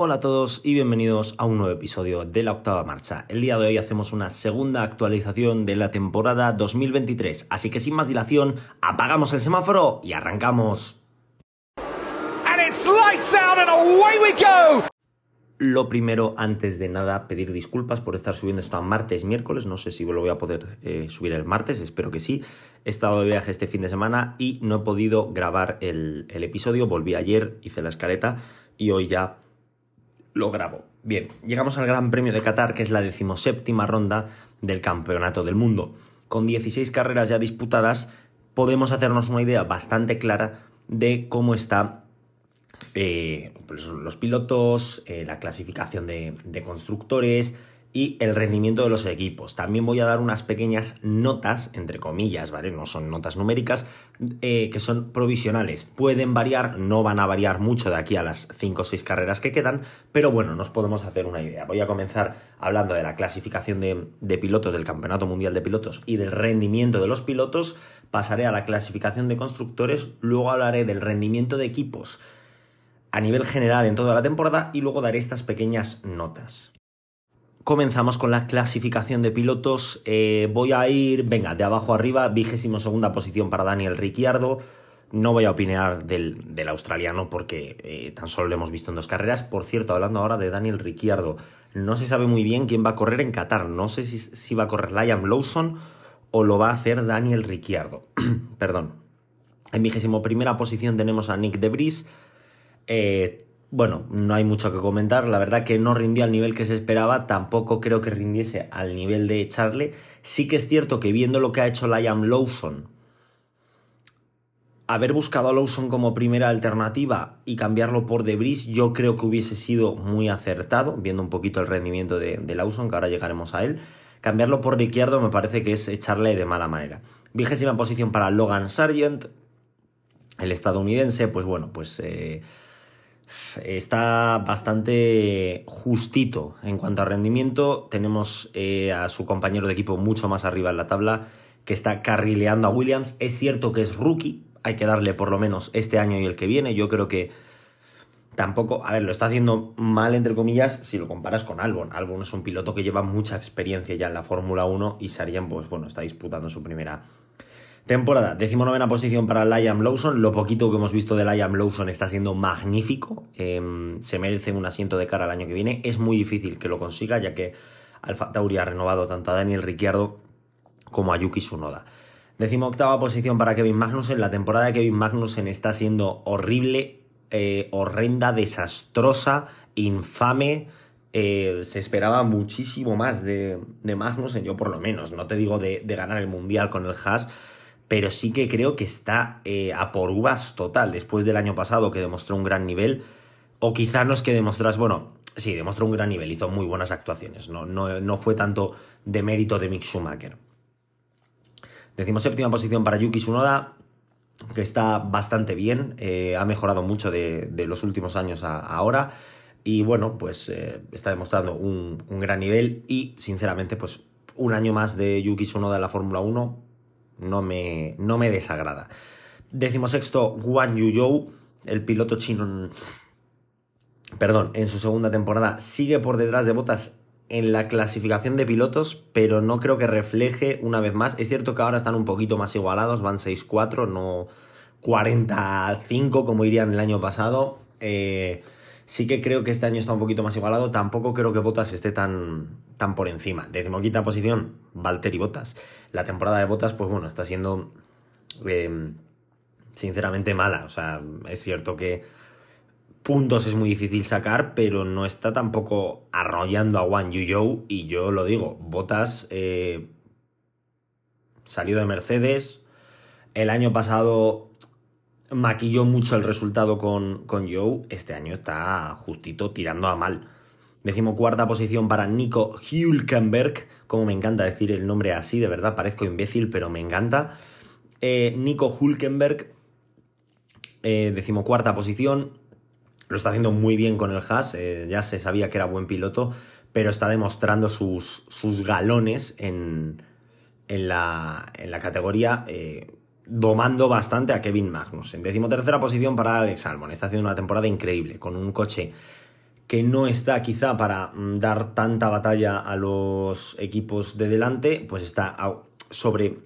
Hola a todos y bienvenidos a un nuevo episodio de la octava marcha. El día de hoy hacemos una segunda actualización de la temporada 2023, así que sin más dilación, apagamos el semáforo y arrancamos. Lo primero, antes de nada, pedir disculpas por estar subiendo esto a martes, miércoles. No sé si lo voy a poder eh, subir el martes, espero que sí. He estado de viaje este fin de semana y no he podido grabar el, el episodio. Volví ayer, hice la escaleta y hoy ya lo grabo. Bien, llegamos al Gran Premio de Qatar, que es la decimoséptima ronda del Campeonato del Mundo. Con 16 carreras ya disputadas, podemos hacernos una idea bastante clara de cómo está eh, pues los pilotos, eh, la clasificación de, de constructores, y el rendimiento de los equipos. También voy a dar unas pequeñas notas, entre comillas, ¿vale? No son notas numéricas, eh, que son provisionales. Pueden variar, no van a variar mucho de aquí a las 5 o 6 carreras que quedan, pero bueno, nos podemos hacer una idea. Voy a comenzar hablando de la clasificación de, de pilotos del Campeonato Mundial de Pilotos y del rendimiento de los pilotos. Pasaré a la clasificación de constructores, luego hablaré del rendimiento de equipos a nivel general en toda la temporada y luego daré estas pequeñas notas. Comenzamos con la clasificación de pilotos. Eh, voy a ir, venga, de abajo arriba, vigésimo segunda posición para Daniel Ricciardo. No voy a opinar del, australiano porque eh, tan solo lo hemos visto en dos carreras. Por cierto, hablando ahora de Daniel Ricciardo, no se sabe muy bien quién va a correr en Qatar. No sé si, si va a correr Liam Lawson o lo va a hacer Daniel Ricciardo. Perdón. En vigésimo primera posición tenemos a Nick Debris. Eh, bueno, no hay mucho que comentar. La verdad que no rindió al nivel que se esperaba. Tampoco creo que rindiese al nivel de Charlie. Sí que es cierto que viendo lo que ha hecho Liam Lawson, haber buscado a Lawson como primera alternativa y cambiarlo por Debris, yo creo que hubiese sido muy acertado, viendo un poquito el rendimiento de, Lawson, que ahora llegaremos a él. Cambiarlo por Ricciardo me parece que es echarle de mala manera. Vigésima posición para Logan Sargent, el estadounidense, pues bueno, pues. Eh, está bastante justito en cuanto a rendimiento. Tenemos eh, a su compañero de equipo mucho más arriba en la tabla, que está carrileando a Williams. Es cierto que es rookie, hay que darle por lo menos este año y el que viene. Yo creo que tampoco, a ver, lo está haciendo mal entre comillas si lo comparas con Albon. Albon es un piloto que lleva mucha experiencia ya en la Fórmula 1 y Sarian, pues bueno, está disputando su primera Temporada, decimonovena posición para Liam Lawson. Lo poquito que hemos visto de Liam Lawson está siendo magnífico. Em, se merece un asiento de cara al año que viene. Es muy difícil que lo consiga, ya que Alfa Tauri ha renovado tanto a Daniel Ricciardo como a Yuki Tsunoda. Decimoctava posición para Kevin Magnussen. La temporada de Kevin Magnussen está siendo horrible, eh, horrenda, desastrosa, infame. Eh, se esperaba muchísimo más de, Magnussen, yo por lo menos. No te digo de, de ganar el mundial con el Haas pero sí que creo que está eh, a por uvas total después del año pasado que demostró un gran nivel, o quizá no es que demostras, bueno, sí, demostró un gran nivel, hizo muy buenas actuaciones, no, no, fue tanto de mérito de Mick Schumacher. Decimos séptima posición para Yuki Tsunoda, que está bastante bien, eh, ha mejorado mucho de, los últimos años a, ahora, y bueno, pues eh, está demostrando un, un, gran nivel y sinceramente, pues un año más de Yuki Tsunoda en la Fórmula 1 no me, no me desagrada. sexto, Guan Yuzhou, el piloto chino, perdón, en su segunda temporada, sigue por detrás de Botas en la clasificación de pilotos, pero no creo que refleje una vez más. Es cierto que ahora están un poquito más igualados, van 6-4, no 45 como irían el año pasado. Eh, sí que creo que este año está un poquito más igualado. Tampoco creo que Botas esté tan, tan por encima. Decimoquinta posición, Valtteri Botas la temporada de botas, pues bueno, está siendo em, sinceramente mala. O sea, es cierto que puntos es muy difícil sacar, pero no está tampoco arrollando a Juan Yu Y yo lo digo, Botas eh, salió de Mercedes. El año pasado maquilló mucho el resultado con, con Joe. Este año está justito tirando a mal. Decimocuarta posición para Nico Hülkenberg, como me encanta decir el nombre así, de verdad, parezco imbécil, pero me encanta. Eh, Nico Hülkenberg, eh, decimocuarta posición, lo está haciendo muy bien con el Haas, eh, ya se sabía que era buen piloto, pero está demostrando sus, sus galones en, en, la, en la categoría, domando bastante a Kevin Magnus. En decimotercera posición para Alex Albon, está haciendo una temporada increíble, con un coche que no está quizá para mm, dar tanta batalla a los equipos de delante, pues está sobre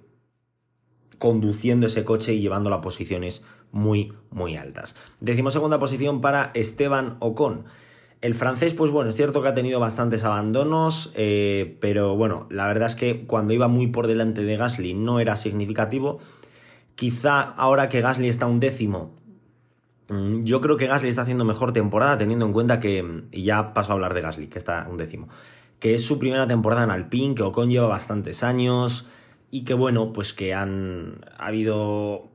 conduciendo ese coche y llevándolo a posiciones muy, muy altas. Decimos segunda posición para Esteban Ocon. El francés, pues bueno, es cierto que ha tenido bastantes abandonos, eh, pero bueno, la verdad es que cuando iba muy por delante de Gasly no era significativo. Quizá ahora que Gasly está un décimo, yo creo que Gasly está haciendo mejor temporada teniendo en cuenta que, y ya paso a hablar de Gasly, que está un décimo, que es su primera temporada en Alpine, que Ocon lleva bastantes años, y que bueno, pues que han ha habido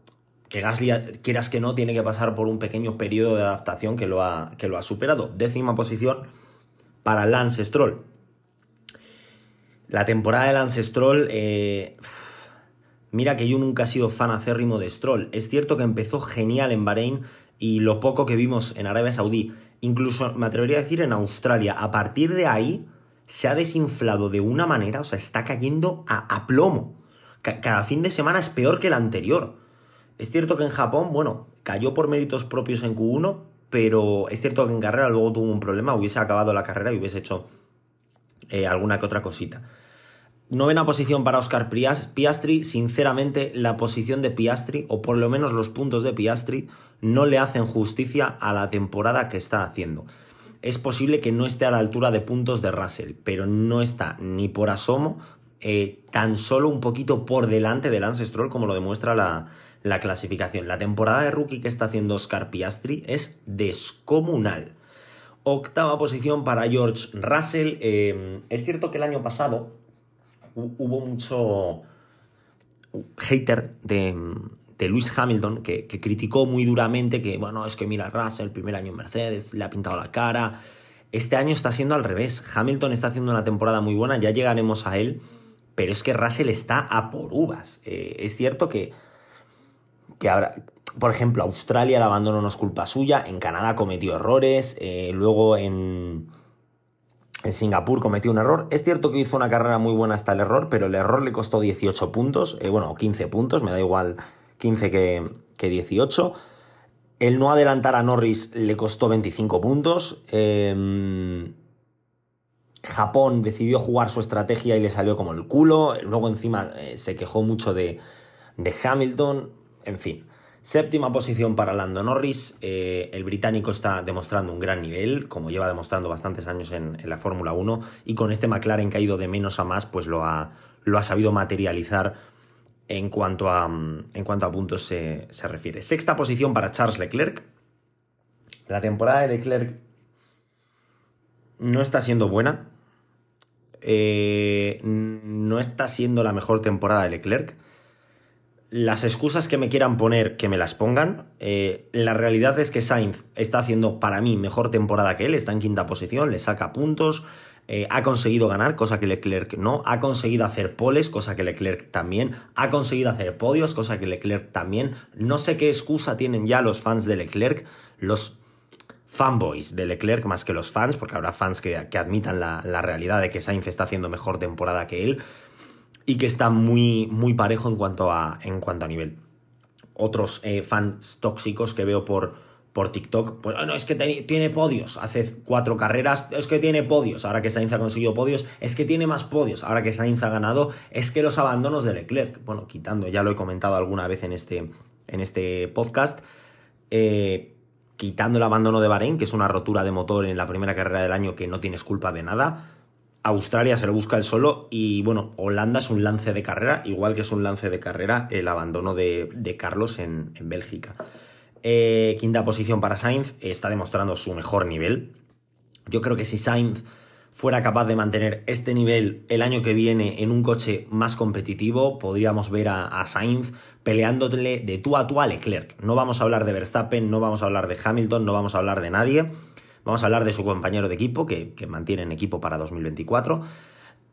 que Gasly, quieras que no, tiene que pasar por un pequeño periodo de adaptación que lo ha, que lo ha superado. Décima posición para Lance Stroll. La temporada de Lance Stroll, eh, mira que yo nunca he sido fan acérrimo de Stroll. Es cierto que empezó genial en Bahrein y lo poco que vimos en Arabia Saudí, incluso me atrevería a decir en Australia, a partir de ahí se ha desinflado de una manera, o sea, está cayendo a, plomo cada fin de semana es peor que el anterior. Es cierto que en Japón, bueno, cayó por méritos propios en Q1, pero es cierto que en carrera luego tuvo un problema, hubiese acabado la carrera y hubiese hecho eh, alguna que otra cosita. Novena posición para Oscar Piastri. Sinceramente, la posición de Piastri, o por lo menos los puntos de Piastri, no le hacen justicia a la temporada que está haciendo. Es posible que no esté a la altura de puntos de Russell, pero no está ni por asomo eh, tan solo un poquito por delante del Lance Stroll, como lo demuestra la, clasificación. La temporada de rookie que está haciendo Oscar Piastri es descomunal. Octava posición para George Russell. Eh, es cierto que el año pasado hubo mucho hater de, de Lewis Hamilton que, que, criticó muy duramente que, bueno, es que mira, Russell, el primer año en Mercedes, le ha pintado la cara. Este año está siendo al revés. Hamilton está haciendo una temporada muy buena, ya llegaremos a él pero es que Russell está a por uvas. Eh, es cierto que, que ahora, por ejemplo, Australia el abandono no es culpa suya, en Canadá cometió errores, eh, luego en, en Singapur cometió un error. Es cierto que hizo una carrera muy buena hasta el error, pero el error le costó 18 puntos, eh, bueno, 15 puntos, me da igual 15 que, que 18. El no adelantar a Norris le costó 25 puntos. Eh, Japón decidió jugar su estrategia y le salió como el culo. Luego encima eh, se quejó mucho de, Hamilton. En fin. Séptima posición para Lando Norris. Eh, el británico está demostrando un gran nivel, como lleva demostrando bastantes años en, la Fórmula 1. Y con este McLaren caído de menos a más, pues lo ha, lo ha sabido materializar en cuanto a, en cuanto a puntos se, se refiere. Sexta posición para Charles Leclerc. La temporada de Leclerc no está siendo buena. Eh, no está siendo la mejor temporada de Leclerc. Las excusas que me quieran poner, que me las pongan. Eh, la realidad es que Sainz está haciendo para mí mejor temporada que él, está en quinta posición, le saca puntos, eh, ha conseguido ganar, cosa que Leclerc no, ha conseguido hacer poles, cosa que Leclerc también, ha conseguido hacer podios, cosa que Leclerc también. No sé qué excusa tienen ya los fans de Leclerc, los fanboys de Leclerc más que los fans, porque habrá fans que, admitan la, realidad de que Sainz está haciendo mejor temporada que él y que está muy, muy parejo en cuanto a, en cuanto a nivel. Otros eh, fans tóxicos que veo por, por TikTok, pues ah, no, es que tiene podios, hace cuatro carreras, es que tiene podios, ahora que Sainz ha conseguido podios, es que tiene más podios, ahora que Sainz ha ganado, es que los abandonos de Leclerc, bueno, quitando, ya lo he comentado alguna vez en este, en este podcast, eh, quitando el abandono de Bahrein, que es una rotura de motor en la primera carrera del año que no tienes culpa de nada. Australia se lo busca el solo y bueno, Holanda es un lance de carrera, igual que es un lance de carrera el abandono de, Carlos en, Bélgica. Eh, quinta posición para Sainz, está demostrando su mejor nivel. Yo creo que si Sainz fuera capaz de mantener este nivel el año que viene en un coche más competitivo, podríamos ver a, Sainz peleándole de tú a tú a Leclerc. No vamos a hablar de Verstappen, no vamos a hablar de Hamilton, no vamos a hablar de nadie. Vamos a hablar de su compañero de equipo, que, mantiene en equipo para 2024.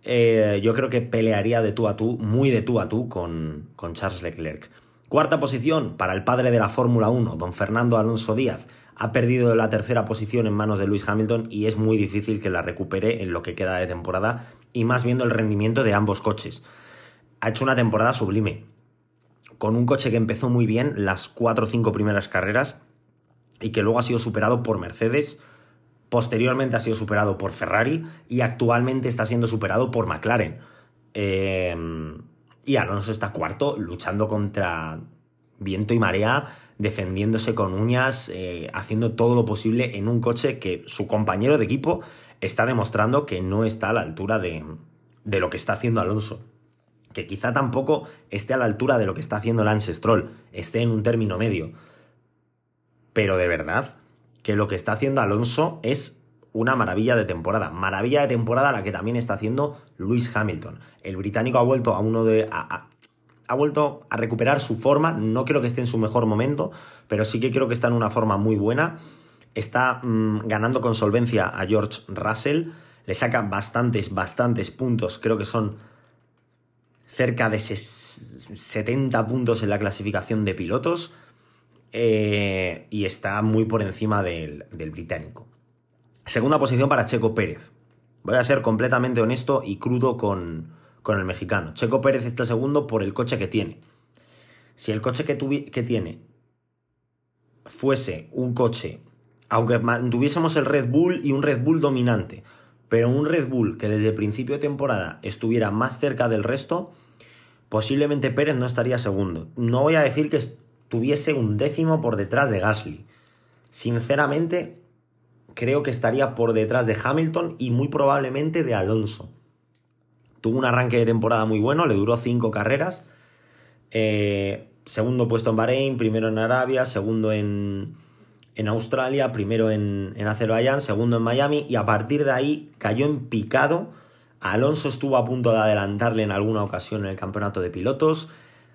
Eh, yo creo que pelearía de tú a tú, muy de tú a tú, con Charles Leclerc. Cuarta posición para el padre de la Fórmula 1, don Fernando Alonso Díaz ha perdido la tercera posición en manos de Lewis Hamilton y es muy difícil que la recupere en lo que queda de temporada y más viendo el rendimiento de ambos coches. Ha hecho una temporada sublime, con un coche que empezó muy bien las cuatro o cinco primeras carreras y que luego ha sido superado por Mercedes Posteriormente ha sido superado por Ferrari y actualmente está siendo superado por McLaren. Eh, y Alonso está cuarto luchando contra viento y marea, defendiéndose con uñas, eh, haciendo todo lo posible en un coche que su compañero de equipo está demostrando que no está a la altura de, de lo que está haciendo Alonso. Que quizá tampoco esté a la altura de lo que está haciendo Lance Stroll, esté en un término medio. Pero de verdad, que lo que está haciendo Alonso es una maravilla de temporada. Maravilla de temporada la que también está haciendo Lewis Hamilton. El británico ha vuelto a uno de. ha vuelto a recuperar su forma. No creo que esté en su mejor momento, pero sí que creo que está en una forma muy buena. Está mm, ganando con solvencia a George Russell. Le saca bastantes, bastantes puntos. Creo que son cerca de 70 puntos en la clasificación de pilotos. Eh, y está muy por encima del, del británico. Segunda posición para Checo Pérez. Voy a ser completamente honesto y crudo con, con el mexicano. Checo Pérez está segundo por el coche que tiene. Si el coche que, que tiene fuese un coche, aunque tuviésemos el Red Bull y un Red Bull dominante, pero un Red Bull que desde el principio de temporada estuviera más cerca del resto, posiblemente Pérez no estaría segundo. No voy a decir que tuviese un décimo por detrás de Gasly. Sinceramente, creo que estaría por detrás de Hamilton y muy probablemente de Alonso. Tuvo un arranque de temporada muy bueno, le duró cinco carreras. Eh, segundo puesto en Bahrein, primero en Arabia, segundo en, en Australia, primero en, en Azerbaiyán, segundo en Miami y a partir de ahí cayó en picado. Alonso estuvo a punto de adelantarle en alguna ocasión en el campeonato de pilotos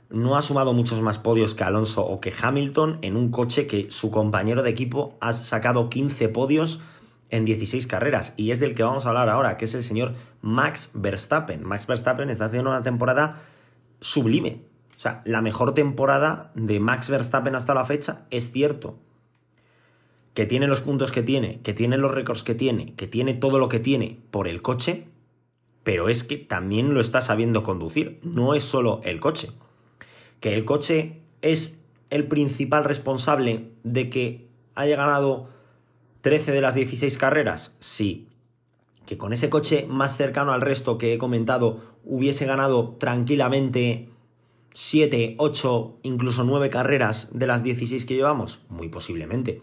no ha sumado muchos más podios que Alonso o que Hamilton en un coche que su compañero de equipo ha sacado 15 podios en 16 carreras. Y es del que vamos a hablar ahora, que es el señor Max Verstappen. Max Verstappen está haciendo una temporada sublime. O sea, la mejor temporada de Max Verstappen hasta la fecha es cierto. Que tiene los puntos que tiene, que tiene los récords que tiene, que tiene todo lo que tiene por el coche, pero es que también lo está sabiendo conducir. No es solo el coche que el coche es el principal responsable de que haya ganado 13 de las 16 carreras, sí. Que con ese coche más cercano al resto que he comentado hubiese ganado tranquilamente 7, 8, incluso 9 carreras de las 16 que llevamos, muy posiblemente.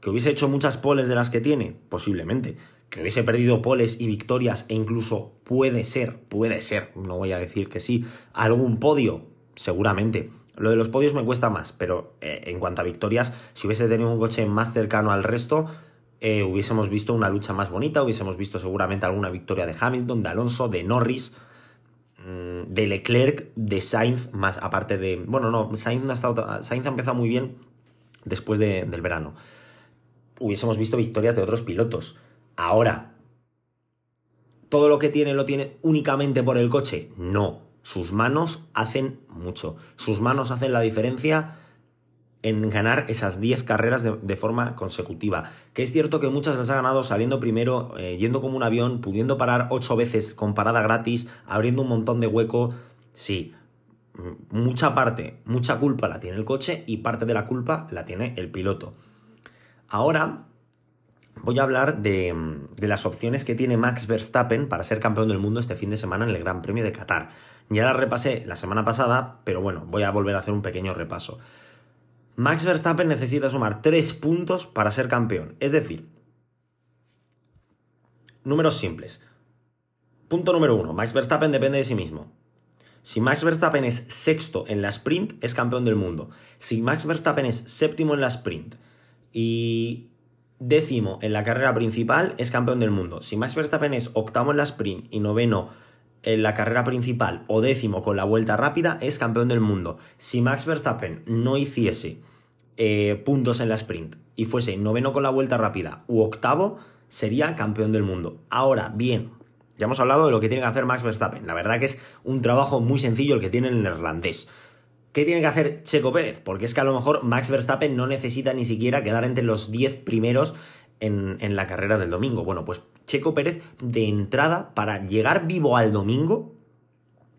Que hubiese hecho muchas poles de las que tiene, posiblemente. Que hubiese perdido poles y victorias e incluso puede ser, puede ser, no voy a decir que sí, algún podio, seguramente. Lo de los podios me cuesta más, pero eh, en cuanto a victorias, si hubiese tenido un coche más cercano al resto, eh, hubiésemos visto una lucha más bonita, hubiésemos visto seguramente alguna victoria de Hamilton, de Alonso, de Norris, mm, de Leclerc, de Sainz, más aparte de... Bueno, no, Sainz, ha, estado, Sainz ha empezado muy bien después del verano. Hubiésemos visto victorias de otros pilotos. Ahora, ¿todo lo que tiene lo tiene únicamente por el coche? No sus manos hacen mucho. Sus manos hacen la diferencia en ganar esas 10 carreras de, forma consecutiva. Que es cierto que muchas las ha ganado saliendo primero, eh, yendo como un avión, pudiendo parar 8 veces con parada gratis, abriendo un montón de hueco. Sí, mucha parte, mucha culpa la tiene el coche y parte de la culpa la tiene el piloto. Ahora voy a hablar de, las opciones que tiene Max Verstappen para ser campeón del mundo este fin de semana en el Gran Premio de Qatar. Ya la repasé la semana pasada, pero bueno, voy a volver a hacer un pequeño repaso. Max Verstappen necesita sumar 3 puntos para ser campeón. Es decir, números simples. Punto número 1. Max Verstappen depende de sí mismo. Si Max Verstappen es sexto en la sprint, es campeón del mundo. Si Max Verstappen es séptimo en la sprint y décimo en la carrera principal, es campeón del mundo. Si Max Verstappen es octavo en la sprint y noveno en la carrera principal o décimo con la vuelta rápida, es campeón del mundo. Si Max Verstappen no hiciese eh, puntos en la sprint y fuese noveno con la vuelta rápida u octavo, sería campeón del mundo. Ahora, bien, ya hemos hablado de lo que tiene que hacer Max Verstappen. La verdad que es un trabajo muy sencillo el que tiene el neerlandés. ¿Qué tiene que hacer Checo Pérez? Porque es que a lo mejor Max Verstappen no necesita ni siquiera quedar entre los 10 primeros en, en la carrera del domingo. Bueno, pues Checo Pérez de entrada para llegar vivo al domingo.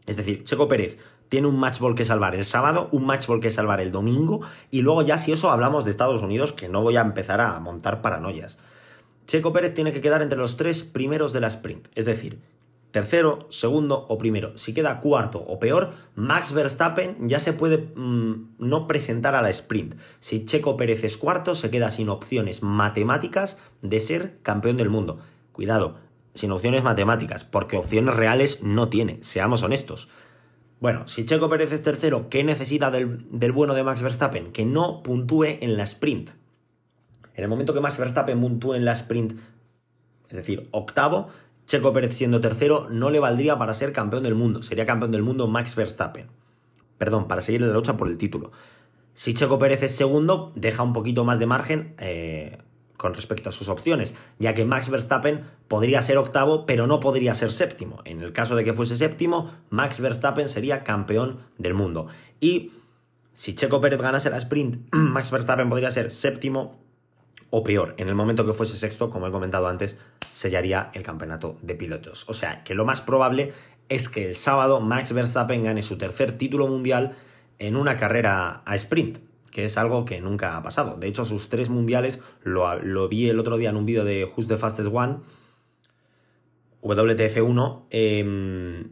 Es decir, Checo Pérez tiene un matchball que salvar el sábado, un matchball que salvar el domingo, y luego ya si eso hablamos de Estados Unidos, que no voy a empezar a montar paranoias. Checo Pérez tiene que quedar entre los tres primeros de la sprint, es decir, tercero, segundo o primero. Si queda cuarto o peor, Max Verstappen ya se puede mm, no presentar a la sprint. Si Checo Pérez es cuarto, se queda sin opciones matemáticas de ser campeón del mundo. Cuidado, sin opciones matemáticas, porque opciones reales no tiene, seamos honestos. Bueno, si Checo Pérez es tercero, ¿qué necesita del, del bueno de Max Verstappen? Que no puntúe en la sprint. En el momento que Max Verstappen puntúe en la sprint, es decir, octavo, Checo Pérez siendo tercero no le valdría para ser campeón del mundo. Sería campeón del mundo Max Verstappen. Perdón, para seguir la lucha por el título. Si Checo Pérez es segundo, deja un poquito más de margen eh, con respecto a sus opciones, ya que Max Verstappen podría ser octavo, pero no podría ser séptimo. En el caso de que fuese séptimo, Max Verstappen sería campeón del mundo. Y si Checo Pérez ganase la sprint, Max Verstappen podría ser séptimo o peor, en el momento que fuese sexto, como he comentado antes, sellaría el campeonato de pilotos. O sea, que lo más probable es que el sábado Max Verstappen gane su tercer título mundial en una carrera a sprint, que es algo que nunca ha pasado. De hecho, sus tres mundiales lo, vi el otro día en un vídeo de Who's the Fastest One, WTF1, eh,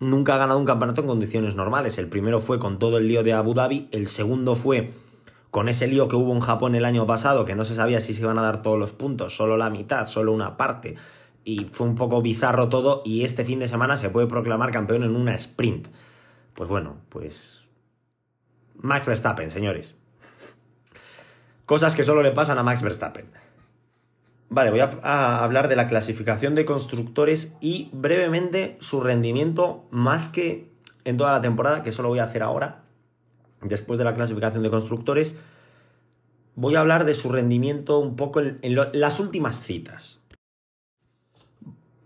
nunca ha ganado un campeonato en condiciones normales. El primero fue con todo el lío de Abu Dhabi, el segundo fue con ese lío que hubo en Japón el año pasado, que no se sabía si se iban a dar todos los puntos, solo la mitad, solo una parte, y fue un poco bizarro todo, y este fin de semana se puede proclamar campeón en una sprint. Pues bueno, pues... Max Verstappen, señores. Cosas que solo le pasan a Max Verstappen. Vale, voy a, hablar de la clasificación de constructores y brevemente su rendimiento más que en toda la temporada, que eso lo voy a hacer ahora. Después de la clasificación de constructores, voy a hablar de su rendimiento un poco en, las últimas citas.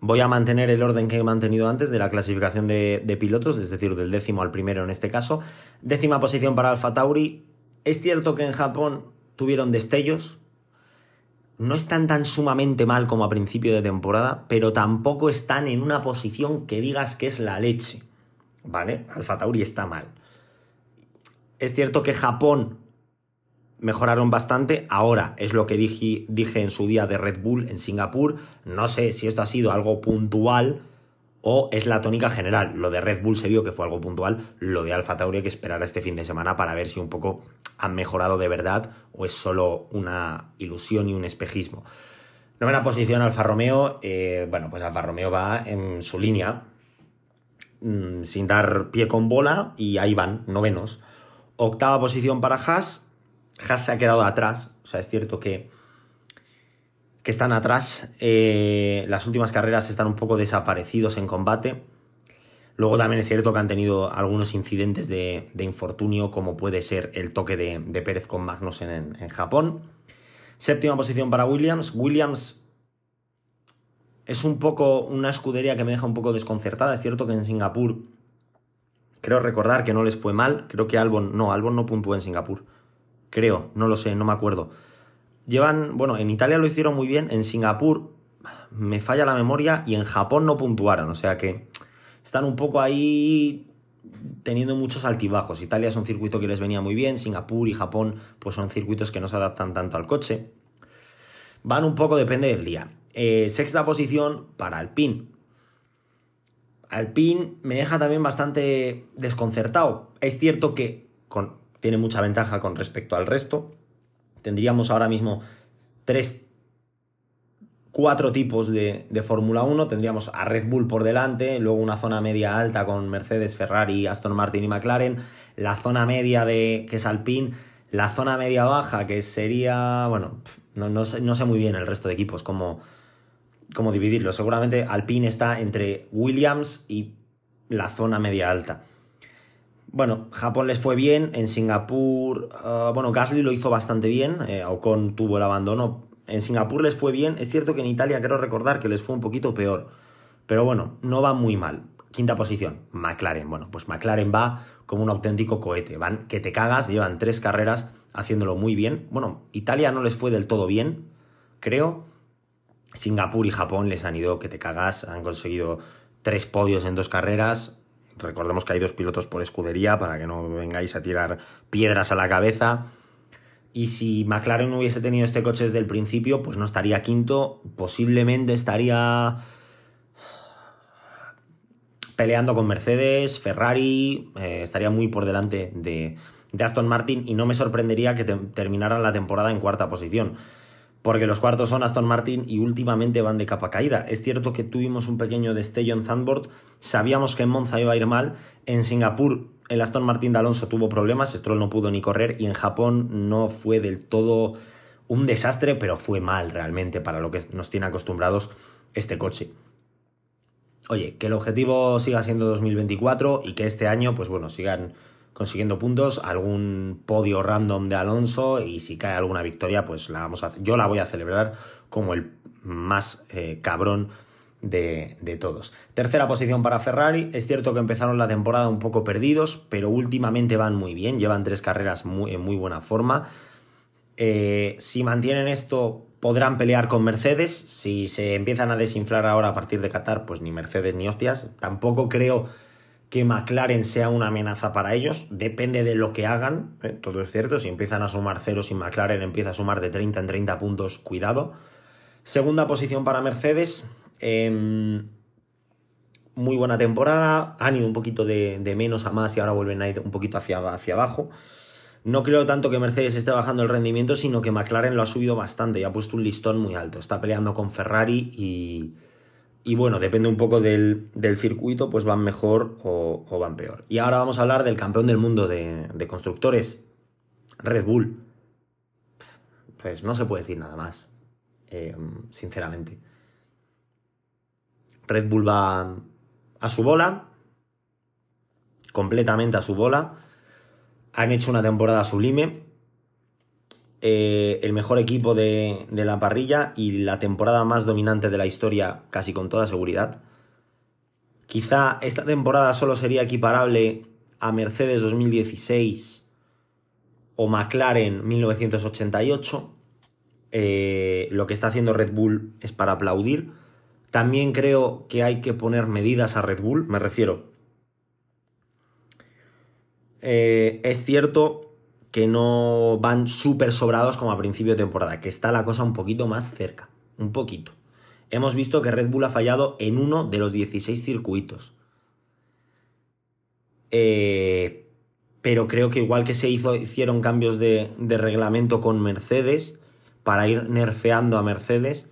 Voy a mantener el orden que he mantenido antes de la clasificación de, de, pilotos, es decir, del décimo al primero en este caso. Décima posición para Alfa Tauri. Es cierto que en Japón tuvieron destellos, no están tan sumamente mal como a principio de temporada, pero tampoco están en una posición que digas que es la leche. ¿Vale? Alfa Tauri está mal. Es cierto que Japón mejoraron bastante. Ahora es lo que dije, dije en su día de Red Bull en Singapur. No sé si esto ha sido algo puntual o es la tónica general. Lo de Red Bull se vio que fue algo puntual, lo de Alfa Tauri hay que esperar a este fin de semana para ver si un poco han mejorado de verdad o es solo una ilusión y un espejismo. Novena posición Alfa Romeo, eh, bueno, pues Alfa Romeo va en su línea mm, sin dar pie con bola y ahí van, novenos. Octava posición para Haas, Haas se ha quedado atrás, o sea, es cierto que que están atrás. Eh, las últimas carreras están un poco desaparecidos en combate. Luego también es cierto que han tenido algunos incidentes de, infortunio, como puede ser el toque de, Pérez con Magnussen en, en, Japón. Séptima posición para Williams. Williams es un poco una escudería que me deja un poco desconcertada. Es cierto que en Singapur creo recordar que no les fue mal. Creo que Albon, no, Albon no puntuó en Singapur. Creo, no lo sé, no me acuerdo. Llevan, bueno, en Italia lo hicieron muy bien, en Singapur me falla la memoria y en Japón no puntuaron, o sea que están un poco ahí teniendo muchos altibajos. Italia es un circuito que les venía muy bien, Singapur y Japón pues son circuitos que no se adaptan tanto al coche. Van un poco, depende del día. Eh, sexta posición para Alpine. Alpine me deja también bastante desconcertado. Es cierto que tiene mucha ventaja con respecto al resto, Tendríamos ahora mismo tres, cuatro tipos de, Fórmula 1. Tendríamos a Red Bull por delante, luego una zona media alta con Mercedes, Ferrari, Aston Martin y McLaren, la zona media de que es Alpine, la zona media baja que sería, bueno, no, sé, no sé, muy bien el resto de equipos cómo, cómo dividirlo. Seguramente Alpine está entre Williams y la zona media alta. Bueno, Japón les fue bien, en Singapur, ah, bueno, Gasly lo hizo bastante bien, eh, Ocon tuvo el abandono, en Singapur les fue bien, es cierto que en Italia quiero recordar que les fue un poquito peor, pero bueno, no va muy mal. Quinta posición, McLaren. Bueno, pues McLaren va como un auténtico cohete, van que te cagas, llevan tres carreras haciéndolo muy bien. Bueno, Italia no les fue del todo bien, creo. Singapur y Japón les han ido que te cagas, han conseguido tres podios en dos carreras, Recordemos que hay dos pilotos por escudería para que no vengáis a tirar piedras a la cabeza. Y si McLaren hubiese tenido este coche desde el principio, pues no estaría quinto, posiblemente estaría peleando con Mercedes, Ferrari, eh, estaría muy por delante de, Aston Martin y no me sorprendería que terminaran la temporada en cuarta posición. Porque los cuartos son Aston Martin y últimamente van de capa caída. Es cierto que tuvimos un pequeño destello en Zandvoort, sabíamos que en Monza iba a ir mal, en Singapur el Aston Martin de Alonso tuvo problemas, Stroll no pudo ni correr y en Japón no fue del todo un desastre, pero fue mal realmente para lo que nos tiene acostumbrados este coche oye, que el objetivo siga siendo 2024 y que este año, pues bueno, sigan consiguiendo puntos, algún podio random de Alonso y si cae alguna victoria, pues la vamos a, yo la voy a celebrar como el más eh, cabrón de, todos. Tercera posición para Ferrari. Es cierto que empezaron la temporada un poco perdidos, pero últimamente van muy bien, llevan tres carreras en muy buena forma. Eh, si mantienen esto, podrán pelear con Mercedes. Si se empiezan a desinflar ahora a partir de Qatar, pues ni Mercedes ni hostias. Tampoco creo que McLaren sea una amenaza para ellos. Depende de lo que hagan. ¿eh? Todo es cierto. Si empiezan a sumar ceros y McLaren empieza a sumar de 30 en 30 puntos, cuidado. Segunda posición para Mercedes. Em, muy buena temporada. Han ido un poquito de, de, menos a más y ahora vuelven a ir un poquito hacia, hacia abajo. No creo tanto que Mercedes esté bajando el rendimiento, sino que McLaren lo ha subido bastante y ha puesto un listón muy alto. Está peleando con Ferrari y, y bueno, depende un poco del, circuito, pues van mejor o, van peor. Y ahora vamos a hablar del campeón del mundo de, constructores, Red Bull. Pues no se puede decir nada más, eh, sinceramente. Red Bull va a su bola, completamente a su bola han hecho una temporada sublime. Eh, el mejor equipo de, la parrilla y la temporada más dominante de la historia, casi con toda seguridad. Quizá esta temporada solo sería equiparable a Mercedes 2016 o McLaren 1988. Eh, lo que está haciendo Red Bull es para aplaudir. También creo que hay que poner medidas a Red Bull, me refiero eh, es cierto que no van súper sobrados como a principio de temporada, que está la cosa un poquito más cerca, un poquito. Hemos visto que Red Bull ha fallado en uno de los 16 circuitos. Eh, pero creo que igual que se hizo, hicieron cambios de, de reglamento con Mercedes para ir nerfeando a Mercedes,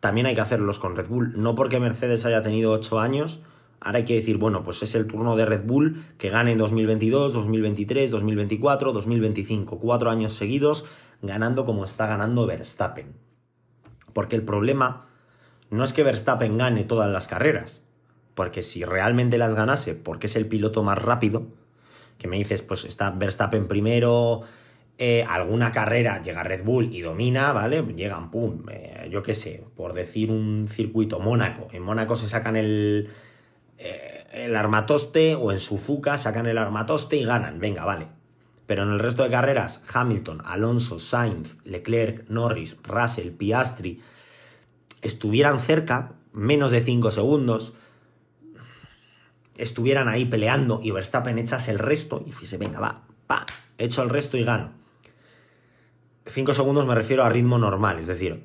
también hay que hacerlos con Red Bull. No porque Mercedes haya tenido 8 años, Ahora hay que decir, bueno, pues es el turno de Red Bull que gane en 2022, 2023, 2024, 2025. Cuatro años seguidos ganando como está ganando Verstappen. Porque el problema no es que Verstappen gane todas las carreras. Porque si realmente las ganase, porque es el piloto más rápido, que me dices, pues está Verstappen primero, eh, alguna carrera llega Red Bull y domina, ¿vale? Llegan, pum, eh, yo qué sé, por decir un circuito, Mónaco. En Mónaco se sacan el, el armatoste o en Suzuka sacan el armatoste y ganan. Venga, vale. Pero en el resto de carreras, Hamilton, Alonso, Sainz, Leclerc, Norris, Russell, Piastri estuvieran cerca, menos de 5 segundos, estuvieran ahí peleando y Verstappen echas el resto y dice, venga, va, pa, echo el resto y gano. 5 segundos me refiero a ritmo normal, es decir,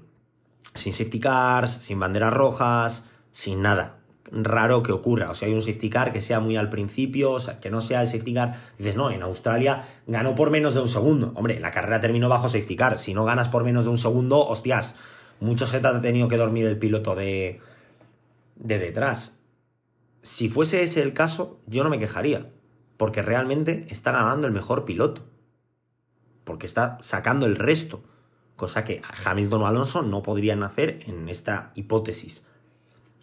sin safety cars, sin banderas rojas, sin nada raro que ocurra. O sea, hay un safety car que sea muy al principio, o sea, que no sea el safety car. Dices, no, en Australia ganó por menos de un segundo. Hombre, la carrera terminó bajo safety car. Si no ganas por menos de un segundo, hostias, mucho se te ha tenido que dormir el piloto de, de detrás. Si fuese ese el caso, yo no me quejaría. Porque realmente está ganando el mejor piloto. Porque está sacando el resto. Cosa que Hamilton o Alonso no podrían hacer en esta hipótesis.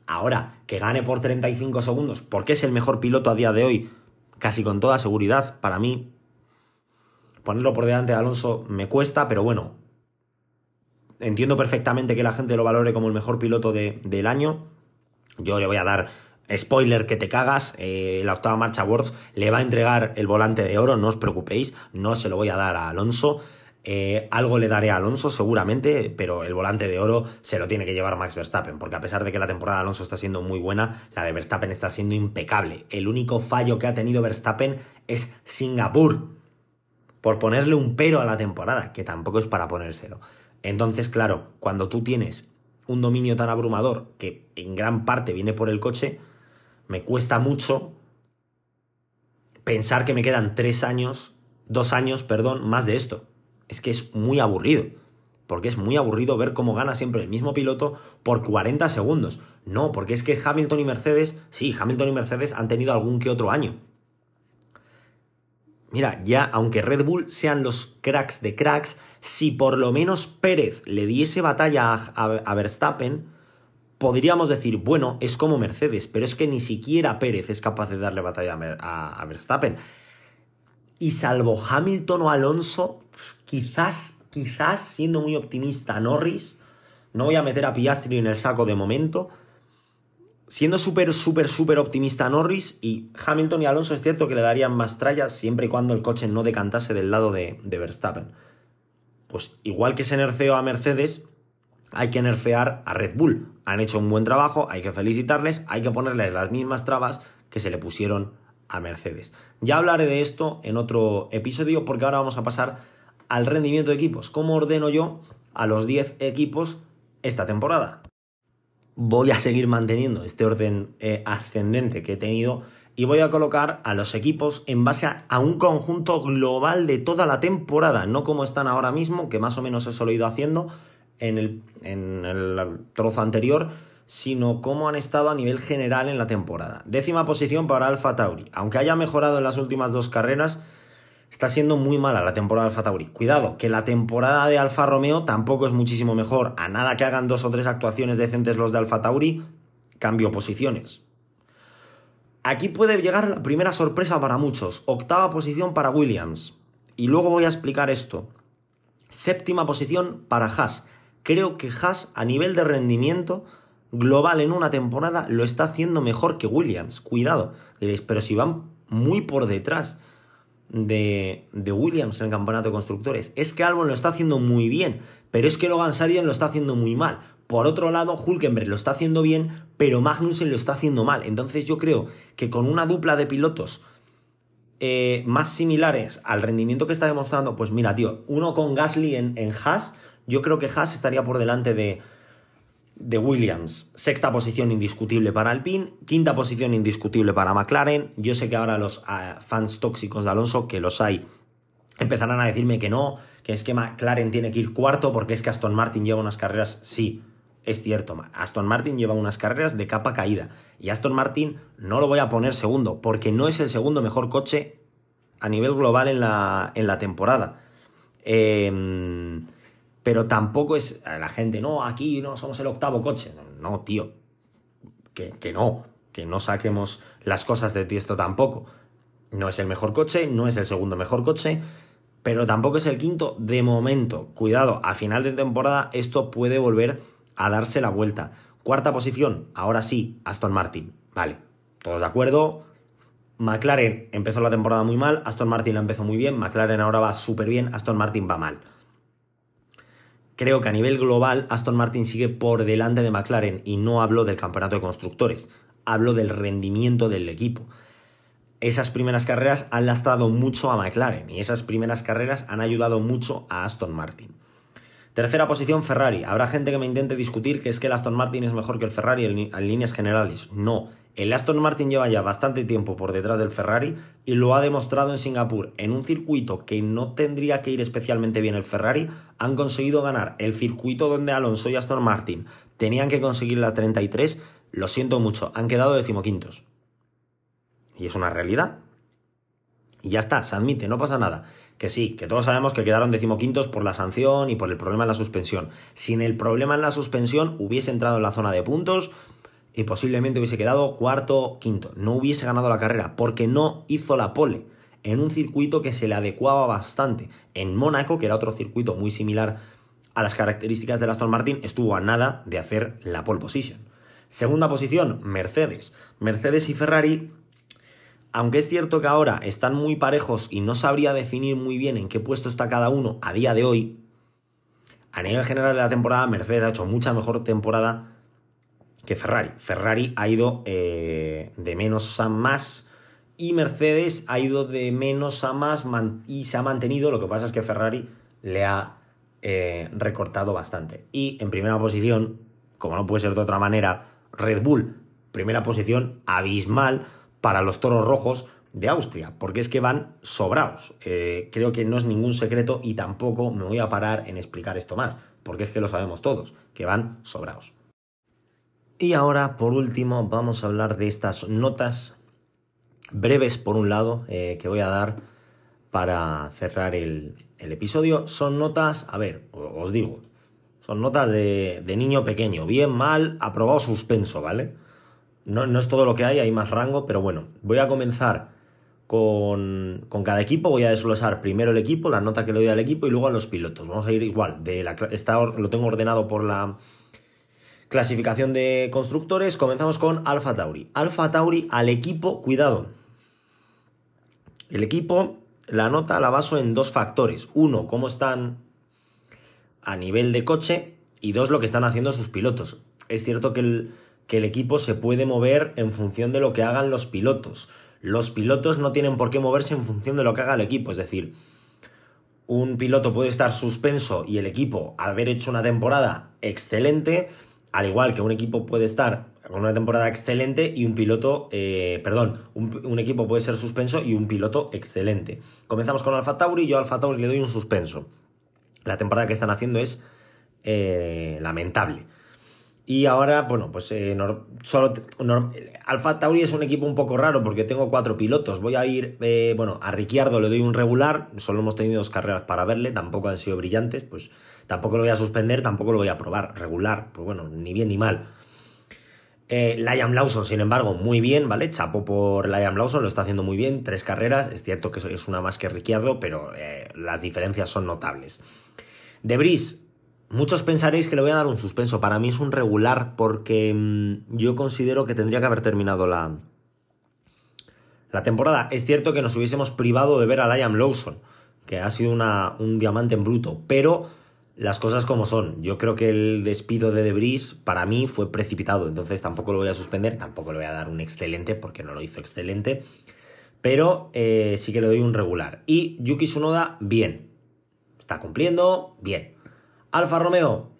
Ahora, que gane por 35 segundos, porque es el mejor piloto a día de hoy, casi con toda seguridad, para mí, ponerlo por delante de Alonso me cuesta, pero bueno, entiendo perfectamente que la gente lo valore como el mejor piloto del año. Yo le voy a dar spoiler que te cagas, eh, la octava marcha Words le va a entregar el volante de oro, no os preocupéis, no se lo voy a dar a Alonso. Eh, algo le daré a Alonso seguramente, pero el volante de oro se lo tiene que llevar Max Verstappen, porque a pesar de que la temporada de Alonso está siendo muy buena, la de Verstappen está siendo impecable. El único fallo que ha tenido Verstappen es Singapur. por ponerle un pero a la temporada, que tampoco es para ponérselo. Entonces, claro, cuando tú tienes un dominio tan abrumador que en gran parte viene por el coche, me cuesta mucho pensar que me quedan tres años, dos años, perdón, más de esto. Es que es muy aburrido. Porque es muy aburrido ver cómo gana siempre el mismo piloto por 40 segundos. No, porque es que Hamilton y Mercedes, sí, Hamilton y Mercedes han tenido algún que otro año. Mira, ya aunque Red Bull sean los cracks de cracks, si por lo menos Pérez le diese batalla a, Verstappen, podríamos decir, bueno, es como Mercedes, pero es que ni siquiera Pérez es capaz de darle batalla a, Verstappen. Y salvo Hamilton o Alonso, quizás, quizás, siendo muy optimista, Norris, no voy a meter a Piastri en el saco de momento, siendo súper, súper, súper optimista Norris y Hamilton y Alonso es cierto que le darían más trallas siempre y cuando el coche no decantase del lado de, de Verstappen. Pues igual que se nerfeó a Mercedes, hay que nerfear a Red Bull. Han hecho un buen trabajo, hay que felicitarles, hay que ponerles las mismas trabas que se le pusieron a Mercedes. Ya hablaré de esto en otro episodio porque ahora vamos a pasar al rendimiento de equipos. ¿Cómo ordeno yo a los 10 equipos esta temporada? Voy a seguir manteniendo este orden eh, ascendente que he tenido y voy a colocar a los equipos en base a, un conjunto global de toda la temporada, no como están ahora mismo, que más o menos eso lo he ido haciendo, en el, trozo anterior, sino cómo han estado a nivel general en la temporada. Décima posición para Alfa Tauri. Aunque haya mejorado en las últimas dos carreras, está siendo muy mala la temporada de Alfa Tauri. Cuidado, que la temporada de Alfa Romeo tampoco es muchísimo mejor. A nada que hagan dos o tres actuaciones decentes los de Alfa Tauri, cambio posiciones. Aquí puede llegar la primera sorpresa para muchos. Octava posición para Williams. Y luego voy a explicar esto. Séptima posición para Haas creo que Haas a nivel de rendimiento global en una temporada lo está haciendo mejor que Williams. Cuidado, diréis, pero si van muy por detrás de, Williams en el campeonato de constructores. Es que Albon lo está haciendo muy bien, pero es que Logan Sargent lo está haciendo muy mal. Por otro lado, Hulkenberg lo está haciendo bien, pero Magnussen lo está haciendo mal. Entonces yo creo que con una dupla de pilotos eh, más similares al rendimiento que está demostrando, pues mira, tío, uno con Gasly en, en Haas yo creo que Haas estaría por delante de, de Williams. Sexta posición indiscutible para Alpine, quinta posición indiscutible para McLaren. Yo sé que ahora los ah, fans tóxicos de Alonso, que los hay, empezarán a decirme que no, que es que McLaren tiene que ir cuarto porque es que Aston Martin lleva unas carreras, sí, es cierto, Aston Martin lleva unas carreras de capa caída y Aston Martin no lo voy a poner segundo porque no es el segundo mejor coche a nivel global en la, en la temporada. Eh, pero tampoco es la gente, no, aquí no somos el octavo coche. No, tío, que, que no, que no saquemos las cosas de esto tampoco. No es el mejor coche, no es el segundo mejor coche, pero tampoco es el quinto de momento. Cuidado, a final de temporada esto puede volver a darse la vuelta. Cuarta posición, ahora sí, Aston Martin. Vale, todos de acuerdo. McLaren empezó la temporada muy mal, Aston Martin la empezó muy bien, McLaren ahora va súper bien, Aston Martin va mal. Creo que a nivel global Aston Martin sigue por delante de McLaren y no hablo del campeonato de constructores, hablo del rendimiento del equipo. Esas primeras carreras han lastrado mucho a McLaren y esas primeras carreras han ayudado mucho a Aston Martin. Tercera posición, Ferrari. Habrá gente que me intente discutir que es que el Aston Martin es mejor que el Ferrari en, líneas generales. No, el Aston Martin lleva ya bastante tiempo por detrás del Ferrari y lo ha demostrado en Singapur. En un circuito que no tendría que ir especialmente bien el Ferrari, han conseguido ganar el circuito donde Alonso y Aston Martin tenían que conseguir la 33. Lo siento mucho, han quedado decimoquintos. Y es una realidad. Y ya está, se admite, no pasa nada. Que sí, que todos sabemos que quedaron decimoquintos por la sanción y por el problema en la suspensión. Sin el problema en la suspensión hubiese entrado en la zona de puntos, y posiblemente hubiese quedado cuarto, quinto. No hubiese ganado la carrera porque no hizo la pole en un circuito que se le adecuaba bastante. En Mónaco, que era otro circuito muy similar a las características del Aston Martin, estuvo a nada de hacer la pole position. Segunda posición, Mercedes. Mercedes y Ferrari, aunque es cierto que ahora están muy parejos y no sabría definir muy bien en qué puesto está cada uno a día de hoy, a nivel general de la temporada, Mercedes ha hecho mucha mejor temporada que Ferrari. Ferrari ha ido eh, de menos a más y Mercedes ha ido de menos a más y se ha mantenido, lo que pasa es que Ferrari le ha eh, recortado bastante. Y en primera posición, como no puede ser de otra manera, Red Bull, primera posición abismal para los toros rojos de Austria, porque es que van sobrados. Eh, creo que no es ningún secreto y tampoco me voy a parar en explicar esto más, porque es que lo sabemos todos, que van sobrados. Y ahora, por último, vamos a hablar de estas notas breves por un lado eh, que voy a dar para cerrar el, episodio. Son notas, a ver, os digo, son notas de, niño pequeño, bien, mal, aprobado, suspenso, ¿vale? No, no, es todo lo que hay, hay más rango, pero bueno, voy a comenzar con, con, cada equipo, voy a desglosar primero el equipo, la nota que le doy al equipo y luego a los pilotos. Vamos a ir igual, de la, está, lo tengo ordenado por la clasificación de constructores, comenzamos con Alfa Tauri. Alfa Tauri al equipo, cuidado, el equipo, la nota la baso en dos factores. Uno, cómo están a nivel de coche y dos, lo que están haciendo sus pilotos. Es cierto que el, que el equipo se puede mover en función de lo que hagan los pilotos. Los pilotos no tienen por qué moverse en función de lo que haga el equipo. Es decir, un piloto puede estar suspenso y el equipo haber hecho una temporada excelente, al igual que un equipo puede estar con una temporada excelente y un piloto, eh, perdón, un, equipo puede ser suspenso y un piloto excelente. Comenzamos con Alfa Tauri, yo a Alfa Tauri le doy un suspenso. La temporada que están haciendo es eh, lamentable. Y ahora, bueno, pues eh, solo Alfa Tauri es un equipo un poco raro porque tengo cuatro pilotos. Voy a ir, bueno, a Ricciardo le doy un regular, solo hemos tenido dos carreras para verle, tampoco han sido brillantes, pues tampoco lo voy a suspender, tampoco lo voy a probar, regular, pues bueno, ni bien ni mal. Eh, Liam Lawson, sin embargo, muy bien, ¿vale? Chapo por Liam Lawson, lo está haciendo muy bien, tres carreras, es cierto que es una más que Ricciardo, pero eh, las diferencias son notables. De Bris, muchos pensaréis que le voy a dar un suspenso, para mí es un regular porque mm, yo considero que tendría que haber terminado la, la temporada. Es cierto que nos hubiésemos privado de ver a Liam Lawson, que ha sido un diamante en bruto, pero las cosas como son. Yo creo que el despido de Debris para mí fue precipitado, entonces tampoco lo voy a suspender, tampoco le voy a dar un excelente porque no lo hizo excelente, pero eh, sí que le doy un regular. Y Yuki Tsunoda, bien. Está cumpliendo, bien. Alfa Romeo,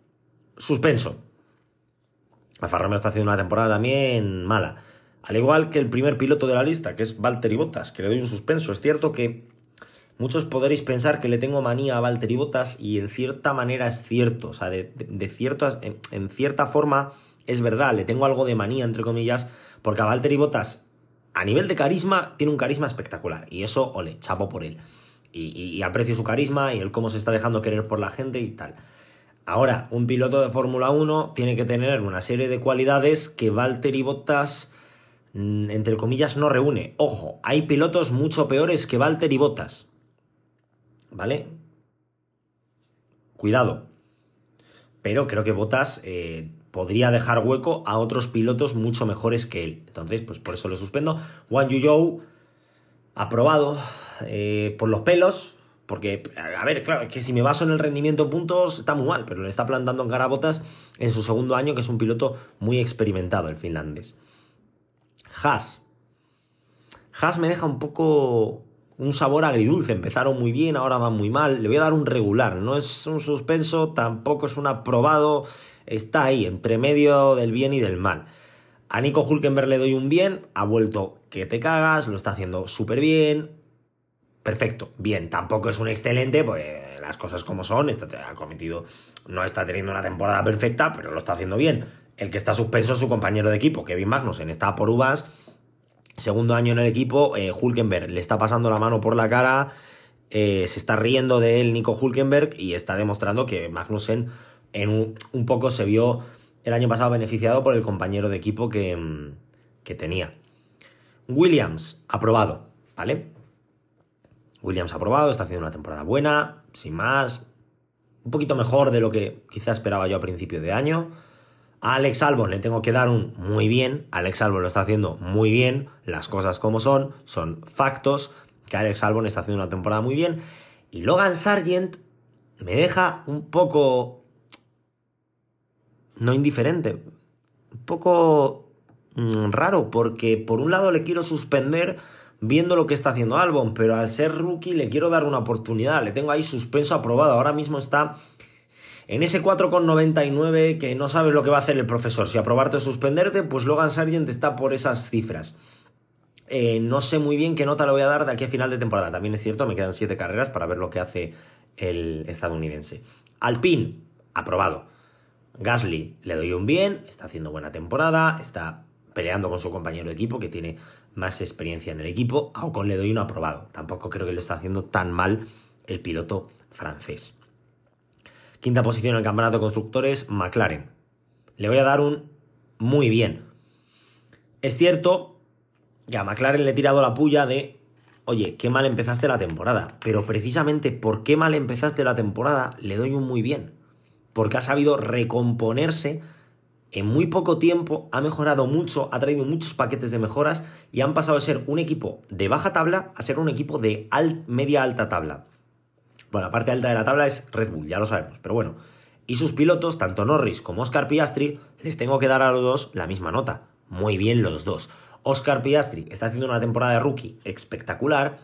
suspenso. Alfa Romeo está haciendo una temporada también mala. Al igual que el primer piloto de la lista, que es Valtteri Bottas, que le doy un suspenso. Es cierto que Muchos podréis pensar que le tengo manía a Valtteri Bottas y en cierta manera es cierto, o sea, de, en, cierta forma es verdad, le tengo algo de manía, entre comillas, porque a Valtteri Bottas, a nivel de carisma, tiene un carisma espectacular y eso, ole, chapo por él. Y, aprecio su carisma y el cómo se está dejando querer por la gente y tal. Ahora, un piloto de Fórmula 1 tiene que tener una serie de cualidades que Valtteri Bottas mm, entre comillas, no reúne. Ojo, hay pilotos mucho peores que Valtteri Bottas. ¿vale? Cuidado. Pero creo que Botas eh, podría dejar hueco a otros pilotos mucho mejores que él. Entonces, pues por eso lo suspendo. Wang Yuzhou, aprobado eh, por los pelos. Porque, a ver, claro, que si me baso en el rendimiento en puntos está muy mal, pero le está plantando en cara a Botas en su segundo año, que es un piloto muy experimentado, el finlandés. Haas. Haas me deja un poco un sabor agridulce. Empezaron muy bien, ahora van muy mal. Le voy a dar un regular. No es un suspenso, tampoco es un aprobado. Está ahí, entre medio del bien y del mal. A Nico Hulkenberg le doy un bien, ha vuelto que te cagas, lo está haciendo súper bien. Perfecto, bien, tampoco es un excelente, pues las cosas como son, ha cometido, no está teniendo una temporada perfecta, pero lo está haciendo bien. El que está suspenso es su compañero de equipo, Kevin Magnussen, está por uvas Segundo año en el equipo, eh, Hulkenberg le está pasando la mano por la cara, eh, se está riendo de él Nico Hulkenberg y está demostrando que Magnussen en un, poco se vio el año pasado beneficiado por el compañero de equipo que, mm, que tenía. Williams, aprobado, ¿vale? Williams aprobado, está haciendo una temporada buena, sin más, un poquito mejor de lo que quizá esperaba yo a principio de año. A Alex Albon le tengo que dar un muy bien. Alex Albon lo está haciendo muy bien. Las cosas como son, son factos. Que Alex Albon está haciendo una temporada muy bien. Y Logan Sargent me deja un poco. No indiferente. Un poco mm, raro, porque por un lado le quiero suspender viendo lo que está haciendo Albon, pero al ser rookie le quiero dar una oportunidad, le tengo ahí suspenso aprobado, ahora mismo está en ese 4,99 que no sabes lo que va a hacer el profesor, si aprobarte o suspenderte, pues Logan Sargent está por esas cifras. Eh, no sé muy bien qué nota le voy a dar de aquí a final de temporada. También es cierto, me quedan 7 carreras para ver lo que hace el estadounidense. Alpine, aprobado. Gasly, le doy un bien, está haciendo buena temporada, está peleando con su compañero de equipo que tiene más experiencia en el equipo. A Ocon le doy un aprobado. Tampoco creo que lo está haciendo tan mal el piloto francés. Quinta posición en el campeonato de constructores, McLaren. Le voy a dar un muy bien. Es cierto que a McLaren le he tirado la puya de, oye, qué mal empezaste la temporada. Pero precisamente por qué mal empezaste la temporada le doy un muy bien. Porque ha sabido recomponerse en muy poco tiempo ha mejorado mucho, ha traído muchos paquetes de mejoras y han pasado de ser un equipo de baja tabla a ser un equipo de media alta tabla. Bueno, la parte alta de la tabla es Red Bull, ya lo sabemos, pero bueno. Y sus pilotos, tanto Norris como Oscar Piastri, les tengo que dar a los dos la misma nota. Muy bien los dos. Oscar Piastri está haciendo una temporada de rookie espectacular